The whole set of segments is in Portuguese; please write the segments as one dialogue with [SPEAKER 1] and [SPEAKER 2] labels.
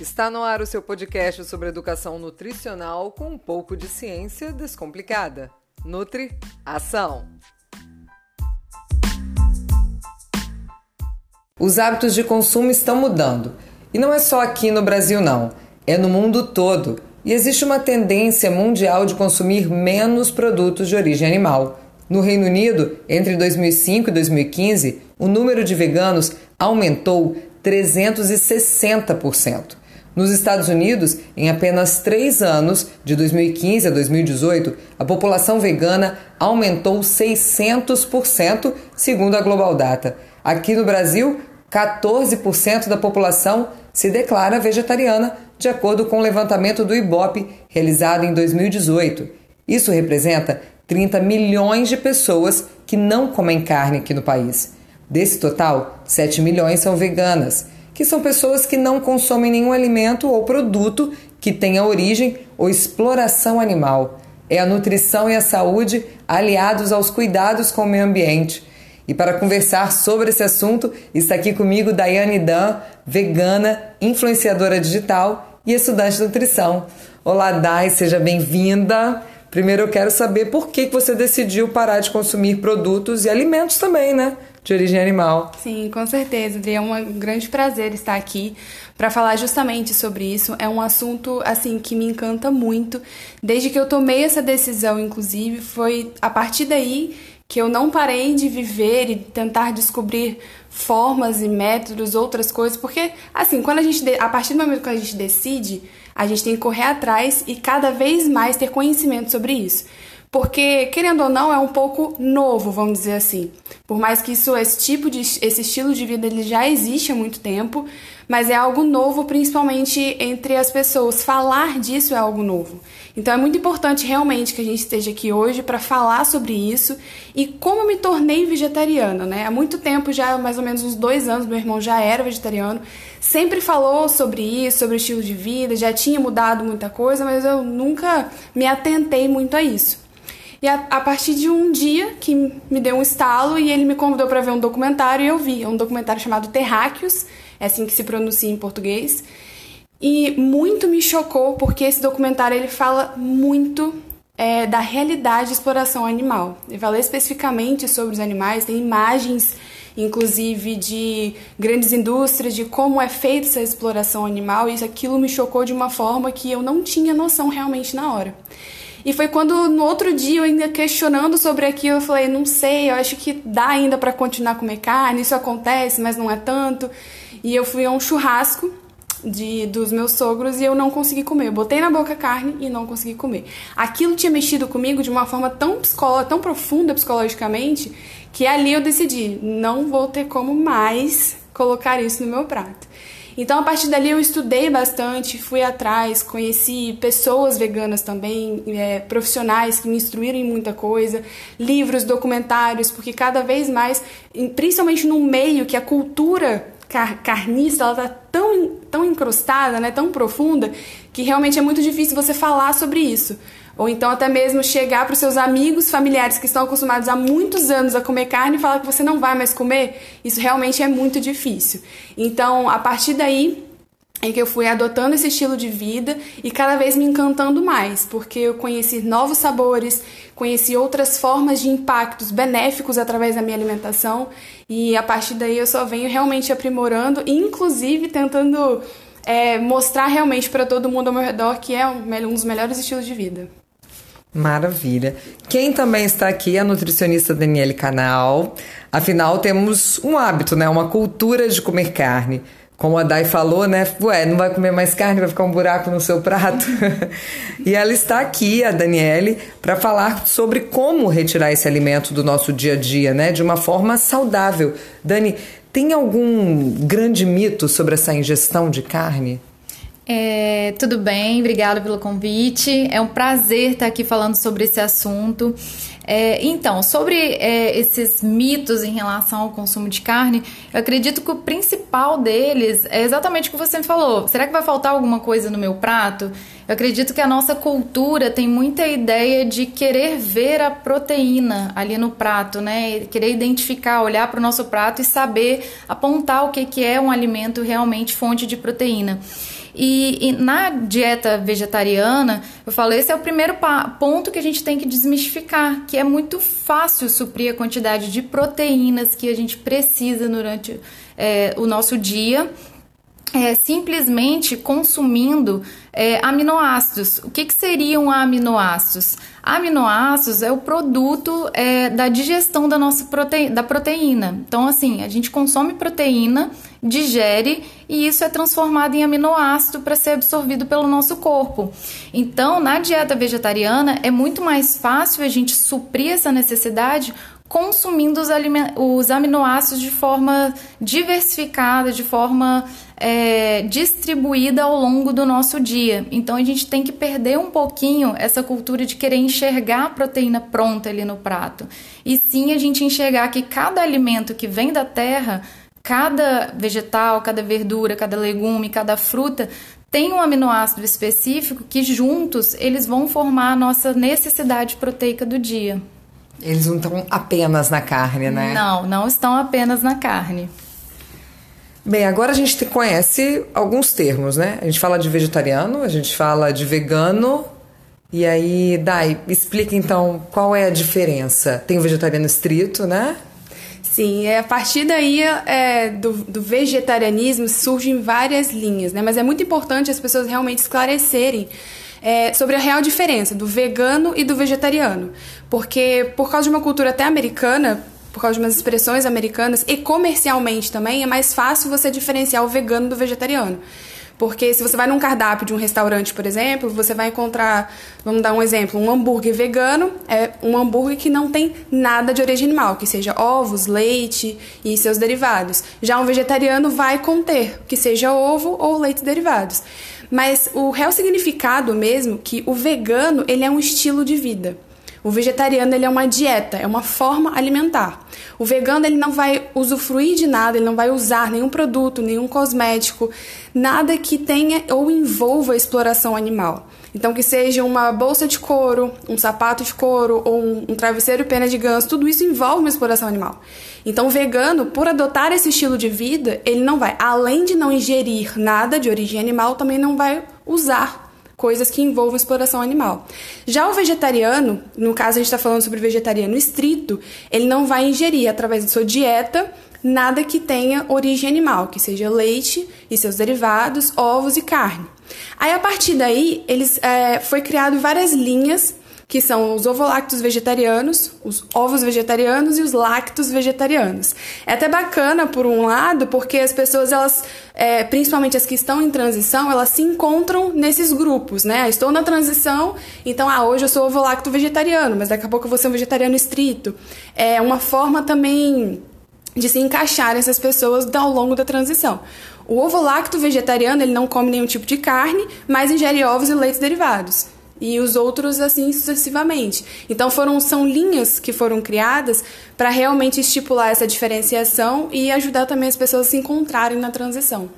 [SPEAKER 1] Está no ar o seu podcast sobre educação nutricional com um pouco de ciência descomplicada. Nutri Ação. Os hábitos de consumo estão mudando. E não é só aqui no Brasil, não. É no mundo todo. E existe uma tendência mundial de consumir menos produtos de origem animal. No Reino Unido, entre 2005 e 2015, o número de veganos aumentou 360%. Nos Estados Unidos, em apenas três anos, de 2015 a 2018, a população vegana aumentou 600%, segundo a Global Data. Aqui no Brasil, 14% da população se declara vegetariana, de acordo com o levantamento do IBOP realizado em 2018. Isso representa 30 milhões de pessoas que não comem carne aqui no país. Desse total, 7 milhões são veganas, que são pessoas que não consomem nenhum alimento ou produto que tenha origem ou exploração animal. É a nutrição e a saúde aliados aos cuidados com o meio ambiente. E para conversar sobre esse assunto, está aqui comigo Daiane Dan, vegana, influenciadora digital e estudante de nutrição. Olá, Dai, seja bem-vinda. Primeiro eu quero saber por que você decidiu parar de consumir produtos e alimentos também, né? De origem animal.
[SPEAKER 2] Sim, com certeza. É um grande prazer estar aqui para falar justamente sobre isso. É um assunto assim que me encanta muito. Desde que eu tomei essa decisão, inclusive, foi a partir daí que eu não parei de viver e tentar descobrir formas e métodos, outras coisas, porque assim, quando a gente a partir do momento que a gente decide, a gente tem que correr atrás e cada vez mais ter conhecimento sobre isso. Porque, querendo ou não, é um pouco novo, vamos dizer assim. Por mais que isso, esse tipo de esse estilo de vida ele já existe há muito tempo, mas é algo novo, principalmente entre as pessoas. Falar disso é algo novo. Então é muito importante realmente que a gente esteja aqui hoje para falar sobre isso e como eu me tornei vegetariana, né? Há muito tempo, já mais ou menos uns dois anos, meu irmão já era vegetariano, sempre falou sobre isso, sobre o estilo de vida, já tinha mudado muita coisa, mas eu nunca me atentei muito a isso. E a, a, partir de um dia que me deu um estalo e ele me convidou para ver um documentário e eu vi. É um documentário chamado Terráqueos, é assim que se pronuncia em português. E muito me chocou porque esse documentário ele fala muito é, da realidade de exploração animal. Ele fala especificamente sobre os animais, tem imagens, inclusive, de grandes indústrias, de como é feita essa exploração animal, e aquilo me chocou de uma forma que eu não tinha noção realmente na hora. E foi quando no outro dia eu ainda questionando sobre aquilo, eu falei, não sei, eu acho que dá ainda para continuar a comer carne, isso acontece, mas não é tanto. E eu fui a um churrasco de, dos meus sogros e eu não consegui comer. Eu botei na boca carne e não consegui comer. Aquilo tinha mexido comigo de uma forma tão psicológica, tão profunda psicologicamente, que ali eu decidi, não vou ter como mais colocar isso no meu prato. Então, a partir dali, eu estudei bastante, fui atrás, conheci pessoas veganas também, é, profissionais que me instruíram em muita coisa, livros, documentários, porque cada vez mais, principalmente no meio que a cultura car carnista ela tá tão, tão encrustada, né, tão profunda, que realmente é muito difícil você falar sobre isso. Ou então até mesmo chegar para os seus amigos, familiares que estão acostumados há muitos anos a comer carne e falar que você não vai mais comer, isso realmente é muito difícil. Então, a partir daí, é que eu fui adotando esse estilo de vida e cada vez me encantando mais, porque eu conheci novos sabores, conheci outras formas de impactos benéficos através da minha alimentação e a partir daí eu só venho realmente aprimorando, inclusive tentando é, mostrar realmente para todo mundo ao meu redor que é um dos melhores estilos de vida.
[SPEAKER 1] Maravilha. Quem também está aqui é a nutricionista Daniele Canal. Afinal, temos um hábito, né? Uma cultura de comer carne. Como a Dai falou, né? Ué, não vai comer mais carne, vai ficar um buraco no seu prato. e ela está aqui, a Daniele, para falar sobre como retirar esse alimento do nosso dia a dia, né? De uma forma saudável. Dani, tem algum grande mito sobre essa ingestão de carne?
[SPEAKER 3] É, tudo bem, obrigada pelo convite. É um prazer estar aqui falando sobre esse assunto. É, então, sobre é, esses mitos em relação ao consumo de carne, eu acredito que o principal deles é exatamente o que você falou. Será que vai faltar alguma coisa no meu prato? Eu acredito que a nossa cultura tem muita ideia de querer ver a proteína ali no prato, né? Querer identificar, olhar para o nosso prato e saber apontar o que, que é um alimento realmente fonte de proteína. E, e, na dieta vegetariana, eu falei, esse é o primeiro ponto que a gente tem que desmistificar, que é muito fácil suprir a quantidade de proteínas que a gente precisa durante é, o nosso dia é, simplesmente consumindo é, aminoácidos. O que, que seriam aminoácidos? Aminoácidos é o produto é, da digestão da nossa da proteína. Então, assim, a gente consome proteína, digere e isso é transformado em aminoácido para ser absorvido pelo nosso corpo. Então, na dieta vegetariana é muito mais fácil a gente suprir essa necessidade consumindo os, os aminoácidos de forma diversificada, de forma é, distribuída ao longo do nosso dia. Então a gente tem que perder um pouquinho essa cultura de querer enxergar a proteína pronta ali no prato. E sim a gente enxergar que cada alimento que vem da terra, cada vegetal, cada verdura, cada legume, cada fruta tem um aminoácido específico que juntos eles vão formar a nossa necessidade proteica do dia.
[SPEAKER 1] Eles não estão apenas na carne, né?
[SPEAKER 3] Não, não estão apenas na carne.
[SPEAKER 1] Bem, agora a gente conhece alguns termos, né? A gente fala de vegetariano, a gente fala de vegano. E aí, Dai, explica então qual é a diferença. Tem o vegetariano estrito, né?
[SPEAKER 2] Sim, é, a partir daí é, do, do, vegetarianismo surgem várias linhas, né? Mas é muito importante as pessoas realmente esclarecerem é, sobre a real diferença do vegano e do vegetariano. Porque, por causa de uma cultura até americana, por causa de umas expressões americanas, e comercialmente também, é mais fácil você diferenciar o vegano do vegetariano. Porque se você vai num cardápio de um restaurante, por exemplo, você vai encontrar, vamos dar um exemplo, um hambúrguer vegano é um hambúrguer que não tem nada de origem animal, que seja ovos, leite e seus derivados. Já um vegetariano vai conter, que seja ovo ou leite derivados. Mas o real significado mesmo que o vegano, ele é um estilo de vida. O vegetariano ele é uma dieta, é uma forma alimentar. O vegano ele não vai usufruir de nada, ele não vai usar nenhum produto, nenhum cosmético, nada que tenha ou envolva exploração animal. Então, que seja uma bolsa de couro, um sapato de couro ou um, um travesseiro pena de ganso, tudo isso envolve uma exploração animal. Então, o vegano, por adotar esse estilo de vida, ele não vai, além de não ingerir nada de origem animal, também não vai usar coisas que envolvam exploração animal. Já o vegetariano, no caso a gente está falando sobre vegetariano estrito, ele não vai ingerir através da sua dieta nada que tenha origem animal, que seja leite e seus derivados, ovos e carne. Aí a partir daí, eles é, foi criado várias linhas que são os ovolactos vegetarianos, os ovos vegetarianos e os lactos vegetarianos. É até bacana por um lado, porque as pessoas elas, é, principalmente as que estão em transição, elas se encontram nesses grupos, né? Ah, estou na transição, então ah, hoje eu sou ovolacto vegetariano, mas daqui a pouco eu vou ser um vegetariano estrito. É uma forma também de se encaixar essas pessoas ao longo da transição. O ovo lacto vegetariano ele não come nenhum tipo de carne, mas ingere ovos e leites derivados e os outros assim sucessivamente. Então foram são linhas que foram criadas para realmente estipular essa diferenciação e ajudar também as pessoas a se encontrarem na transição.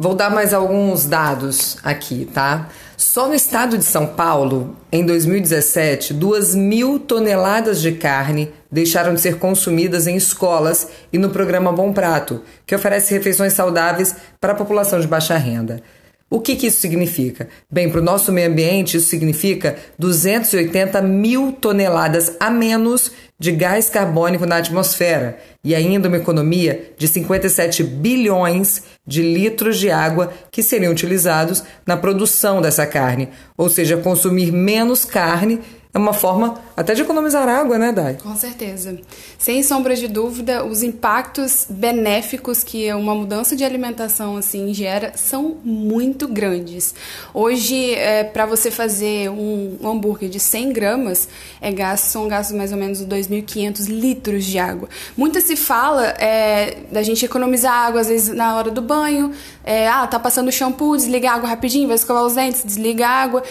[SPEAKER 1] Vou dar mais alguns dados aqui, tá? Só no estado de São Paulo, em 2017, 2 mil toneladas de carne deixaram de ser consumidas em escolas e no programa Bom Prato, que oferece refeições saudáveis para a população de baixa renda. O que, que isso significa? Bem, para o nosso meio ambiente, isso significa 280 mil toneladas a menos de gás carbônico na atmosfera e ainda uma economia de 57 bilhões de litros de água que seriam utilizados na produção dessa carne, ou seja, consumir menos carne é uma forma até de economizar água, né, Dai?
[SPEAKER 2] Com certeza. Sem sombra de dúvida, os impactos benéficos que uma mudança de alimentação assim gera são muito grandes. Hoje, é, para você fazer um, hambúrguer de 100 gramas, é gasto, são gastos mais ou menos 2.500 litros de água. Muito se fala é, da gente economizar água, às vezes, na hora do banho. É, ah, tá passando shampoo, desliga a água rapidinho, vai escovar os dentes, desliga a água.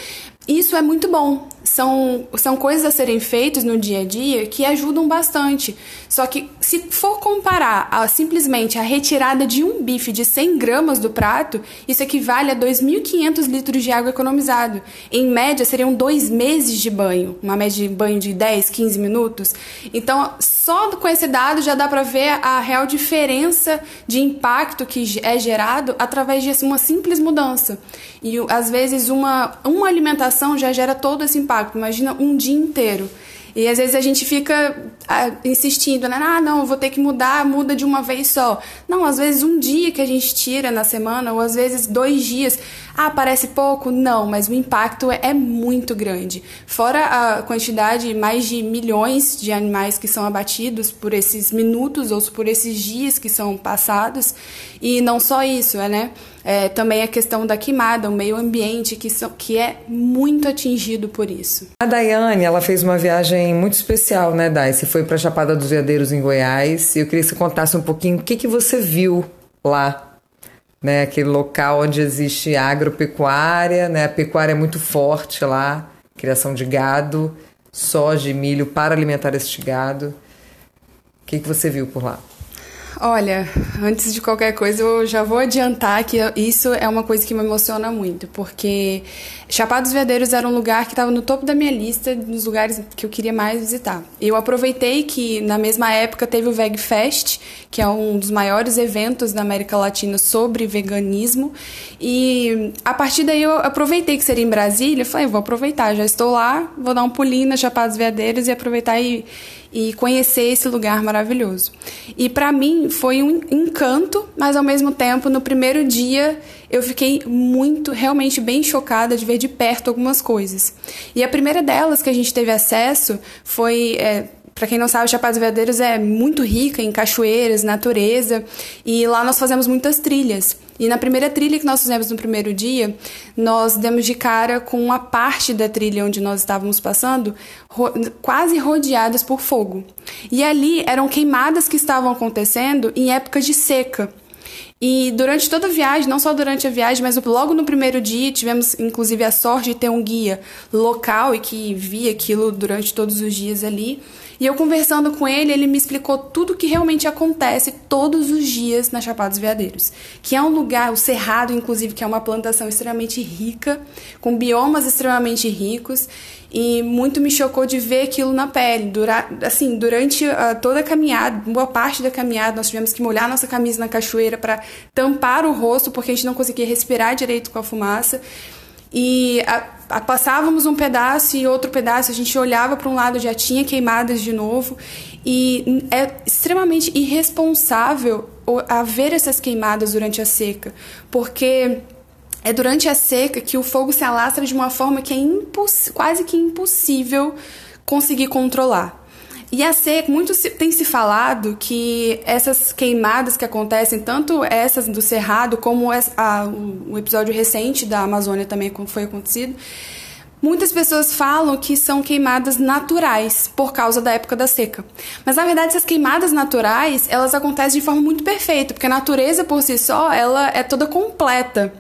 [SPEAKER 2] Isso é muito bom são, são coisas a serem feitas no dia a dia que ajudam bastante. Só que se for comparar a, simplesmente a retirada de um bife de 100 gramas do prato, isso equivale a 2.500 litros de água economizado. Em média, seriam dois meses de banho, uma média de banho de 10, 15 minutos. Então, só com esse dado já dá para ver a real diferença de impacto que é gerado através de uma simples mudança. E às vezes uma, uma alimentação já gera todo esse impacto. Imagina um dia inteiro. E às vezes a gente fica ah, insistindo, né? Ah, não, vou ter que mudar, muda de uma vez só. Não, às vezes um dia que a gente tira na semana, ou às vezes dois dias. Ah, parece pouco? Não, mas o impacto é, é muito grande. Fora a quantidade, mais de milhões de animais que são abatidos por esses minutos ou por esses dias que são passados. E não só isso, é, né? É, também a questão da queimada, o meio ambiente, que, so, que é muito atingido por isso.
[SPEAKER 1] A Daiane, ela fez uma viagem muito especial, né, Dai? Você foi para Chapada dos Veadeiros, em Goiás, e eu queria que você contasse um pouquinho o que, que você viu lá, né? Aquele local onde existe agropecuária, né? A pecuária é muito forte lá, criação de gado, soja e milho para alimentar este gado. O que, que você viu por lá?
[SPEAKER 2] Olha, antes de qualquer coisa, eu já vou adiantar que isso é uma coisa que me emociona muito, porque Chapada dos Veadeiros era um lugar que estava no topo da minha lista dos lugares que eu queria mais visitar. Eu aproveitei que na mesma época teve o Veg Fest, que é um dos maiores eventos da América Latina sobre veganismo, e a partir daí eu aproveitei que seria em Brasília, falei, vou aproveitar, já estou lá, vou dar um pulinho na Chapada dos Veadeiros e aproveitar e e conhecer esse lugar maravilhoso. E para mim foi um encanto, mas ao mesmo tempo, no primeiro dia, eu fiquei muito, realmente bem chocada de ver de perto algumas coisas. E a primeira delas que a gente teve acesso foi. É, para quem não sabe, Chapada dos Veadeiros é muito rica em cachoeiras, natureza, e lá nós fazemos muitas trilhas. E na primeira trilha que nós fizemos no primeiro dia, nós demos de cara com uma parte da trilha onde nós estávamos passando, ro quase rodeadas por fogo. E ali eram queimadas que estavam acontecendo em época de seca. E durante toda a viagem, não só durante a viagem, mas logo no primeiro dia, tivemos inclusive a sorte de ter um guia local e que via aquilo durante todos os dias ali. E eu conversando com ele, ele me explicou tudo que realmente acontece todos os dias na Chapada dos Veadeiros. Que é um lugar, o Cerrado, inclusive, que é uma plantação extremamente rica, com biomas extremamente ricos. E muito me chocou de ver aquilo na pele. Dura, assim, durante uh, toda a caminhada, boa parte da caminhada, nós tivemos que molhar nossa camisa na cachoeira para tampar o rosto, porque a gente não conseguia respirar direito com a fumaça. E a, a, passávamos um pedaço e outro pedaço, a gente olhava para um lado, já tinha queimadas de novo. E é extremamente irresponsável haver essas queimadas durante a seca, porque é durante a seca que o fogo se alastra de uma forma que é quase que impossível conseguir controlar. E a seca, muito se, tem se falado que essas queimadas que acontecem, tanto essas do Cerrado, como essa, a, o episódio recente da Amazônia também foi acontecido, Muitas pessoas falam que são queimadas naturais por causa da época da seca. Mas na verdade, essas queimadas naturais, elas acontecem de forma muito perfeita, porque a natureza por si só, ela é toda completa.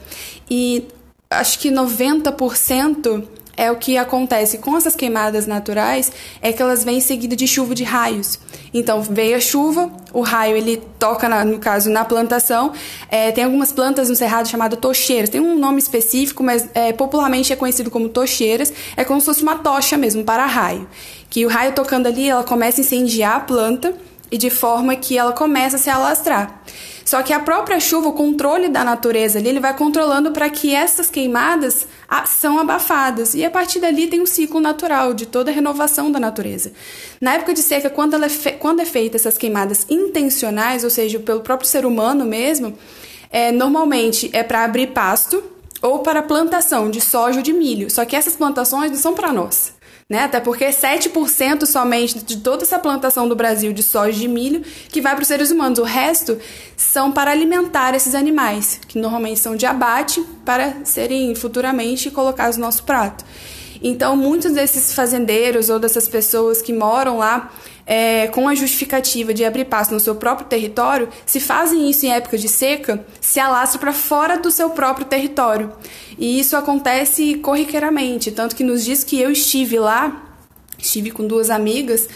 [SPEAKER 2] E acho que 90% é o que acontece com essas queimadas naturais, é que elas vêm seguida de chuva de raios. Então, veio a chuva, o raio ele toca, na, no caso, na plantação. É, tem algumas plantas no cerrado chamadas tocheiras. Tem um nome específico, mas é, popularmente é conhecido como tocheiras. É como se fosse uma tocha mesmo, para raio. Que o raio tocando ali, ela começa a incendiar a planta e de forma que ela começa a se alastrar. Só que a própria chuva, o controle da natureza ali, ele vai controlando para que essas queimadas são abafadas. E a partir dali tem um ciclo natural de toda a renovação da natureza. Na época de seca, quando, ela é, quando é feita essas queimadas intencionais, ou seja, pelo próprio ser humano mesmo, é, normalmente é para abrir pasto ou para plantação de soja ou de milho. Só que essas plantações não são para nós né? Até porque 7% somente de toda essa plantação do Brasil de soja e de milho que vai para os seres humanos. O resto são para alimentar esses animais, que normalmente são de abate para serem futuramente colocados no nosso prato. Então, muitos desses fazendeiros ou dessas pessoas que moram lá é, com a justificativa de abrir passo no seu próprio território, se fazem isso em época de seca, se alastram para fora do seu próprio território. E isso acontece corriqueiramente, tanto que nos dias que eu estive lá, estive com duas amigas,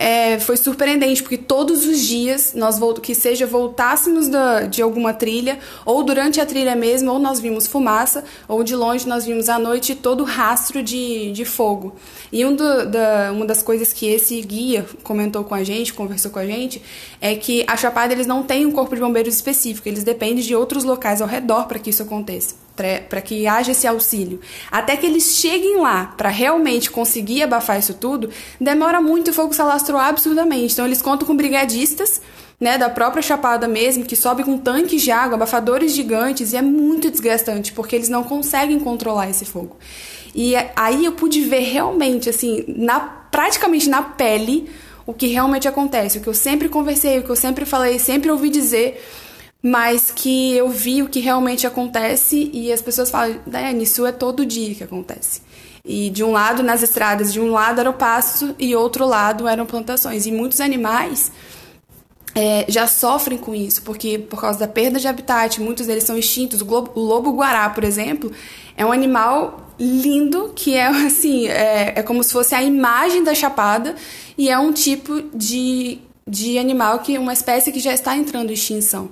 [SPEAKER 2] é, foi surpreendente, porque todos os dias, nós que seja voltássemos da, de alguma trilha, ou durante a trilha mesmo, ou nós vimos fumaça, ou de longe nós vimos à noite todo rastro de, de fogo. E um do, da, uma das coisas que esse guia comentou com a gente, conversou com a gente, é que a Chapada eles não têm um corpo de bombeiros específico, eles dependem de outros locais ao redor para que isso aconteça para que haja esse auxílio. Até que eles cheguem lá para realmente conseguir abafar isso tudo, demora muito e o fogo se alastrou absurdamente. Então eles contam com brigadistas, né, da própria Chapada mesmo, que sobe com tanques de água, abafadores gigantes, e é muito desgastante, porque eles não conseguem controlar esse fogo. E aí eu pude ver realmente, assim, na, praticamente na pele, o que realmente acontece. O que eu sempre conversei, o que eu sempre falei, sempre ouvi dizer mas que eu vi o que realmente acontece e as pessoas falam, Daiane, isso é todo dia que acontece. E de um lado, nas estradas, de um lado era o pasto e outro lado eram plantações. E muitos animais é, já sofrem com isso, porque por causa da perda de habitat, muitos deles são extintos. O, globo, o lobo-guará, por exemplo, é um animal lindo que é assim, é, é como se fosse a imagem da chapada e é um tipo de, de animal que uma espécie que já está entrando em extinção.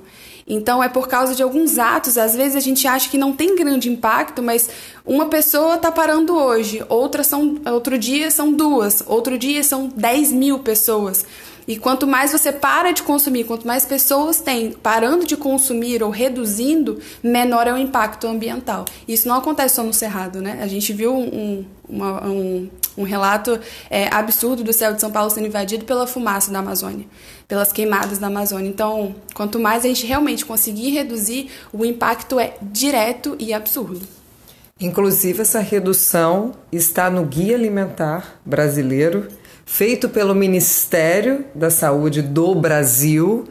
[SPEAKER 2] Então é por causa de alguns atos, às vezes a gente acha que não tem grande impacto, mas uma pessoa está parando hoje, outra são, outro dia são duas, outro dia são 10 mil pessoas. E quanto mais você para de consumir, quanto mais pessoas tem parando de consumir ou reduzindo, menor é o impacto ambiental. Isso não acontece só no Cerrado, né? A gente viu um, uma, um, um relato é, absurdo do céu de São Paulo sendo invadido pela fumaça da Amazônia, pelas queimadas da Amazônia. Então, quanto mais a gente realmente conseguir reduzir, o impacto é direto e absurdo.
[SPEAKER 1] Inclusive, essa redução está no Guia Alimentar Brasileiro feito pelo Ministério da Saúde do Brasil,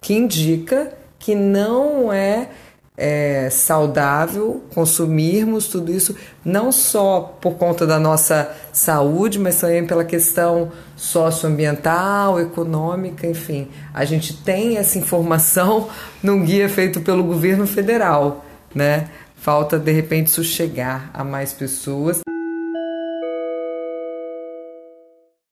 [SPEAKER 1] que indica que não é, é, saudável consumirmos tudo isso, não só por conta da nossa saúde, mas também pela questão socioambiental, econômica, enfim. A gente tem essa informação num guia feito pelo governo federal, né? Falta de repente isso chegar a mais pessoas.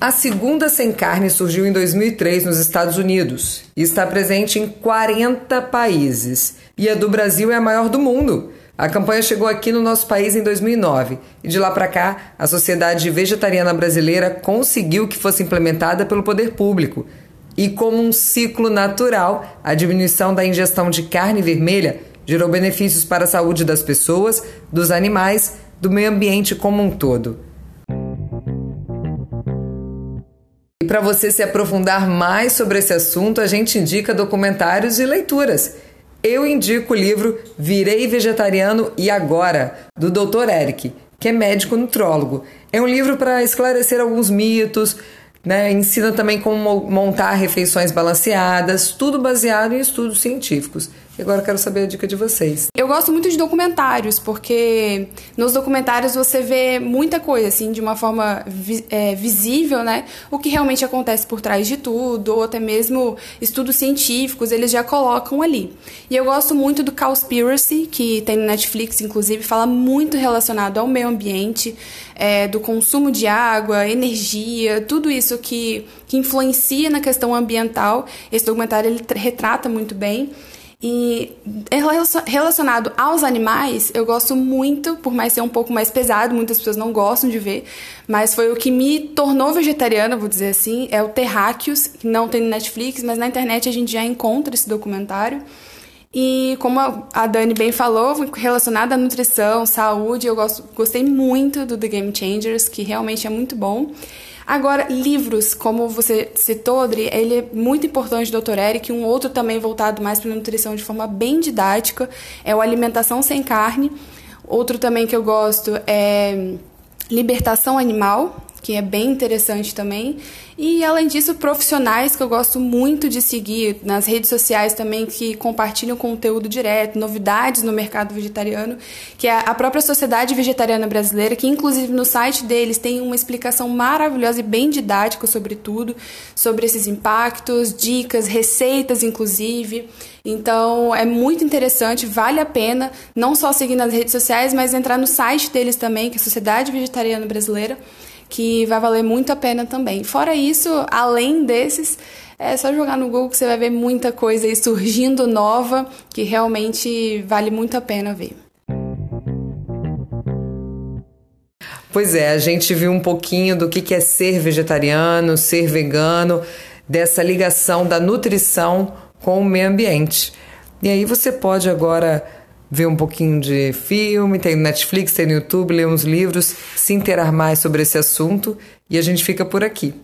[SPEAKER 1] A segunda sem carne surgiu em 2003 nos Estados Unidos e está presente em 40 países. E a do Brasil é a maior do mundo. A campanha chegou aqui no nosso país em 2009 e de lá para cá a Sociedade Vegetariana Brasileira conseguiu que fosse implementada pelo poder público. E como um ciclo natural, a diminuição da ingestão de carne vermelha gerou benefícios para a saúde das pessoas, dos animais, do meio ambiente como um todo. Para você se aprofundar mais sobre esse assunto, a gente indica documentários e leituras. Eu indico o livro Virei Vegetariano e Agora, do Dr. Eric, que é médico nutrólogo. É um livro para esclarecer alguns mitos, né? ensina também como montar refeições balanceadas, tudo baseado em estudos científicos. E agora eu quero saber a dica de vocês.
[SPEAKER 2] Eu gosto muito de documentários, porque nos documentários você vê muita coisa, assim, de uma forma vi é, visível, né? O que realmente acontece por trás de tudo, ou até mesmo estudos científicos, eles já colocam ali. E eu gosto muito do Cowspiracy, que tem no Netflix, inclusive, fala muito relacionado ao meio ambiente, é, do consumo de água, energia, tudo isso que, que influencia na questão ambiental. Esse documentário ele retrata muito bem. E relacionado aos animais, eu gosto muito, por mais ser um pouco mais pesado, muitas pessoas não gostam de ver, mas foi o que me tornou vegetariana, vou dizer assim, é o Terráqueos, que não tem no Netflix, mas na internet a gente já encontra esse documentário. E como a Dani bem falou, relacionado à nutrição, saúde, eu gosto, gostei muito do The Game Changers, que realmente é muito bom. Agora, livros, como você citou, Adri, ele é muito importante, Dr. Eric. Um outro também voltado mais para nutrição de forma bem didática é o Alimentação Sem Carne. Outro também que eu gosto é Libertação Animal, que é bem interessante também. E além disso, profissionais que eu gosto muito de seguir nas redes sociais também, que compartilham conteúdo direto, novidades no mercado vegetariano, que é a própria Sociedade Vegetariana Brasileira, que inclusive no site deles tem uma explicação maravilhosa e bem didática sobre tudo, sobre esses impactos, dicas, receitas, inclusive. Então é muito interessante, vale a pena não só seguir nas redes sociais, mas entrar no site deles também, que é a Sociedade Vegetariana Brasileira, que vai valer muito a pena também. Fora isso, além desses, é só jogar no Google que você vai ver muita coisa aí surgindo nova que realmente vale muito a pena ver.
[SPEAKER 1] Pois é, a gente viu um pouquinho do que é ser vegetariano, ser vegano, dessa ligação da nutrição com o meio ambiente. E aí você pode agora ver um pouquinho de filme, tem Netflix, tem no YouTube, ler uns livros, se interar mais sobre esse assunto e a gente fica por aqui.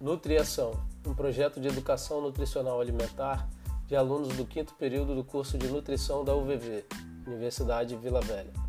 [SPEAKER 4] Nutriação, um projeto de educação nutricional alimentar de alunos do quinto período do curso de nutrição da UVV, Universidade Vila Velha.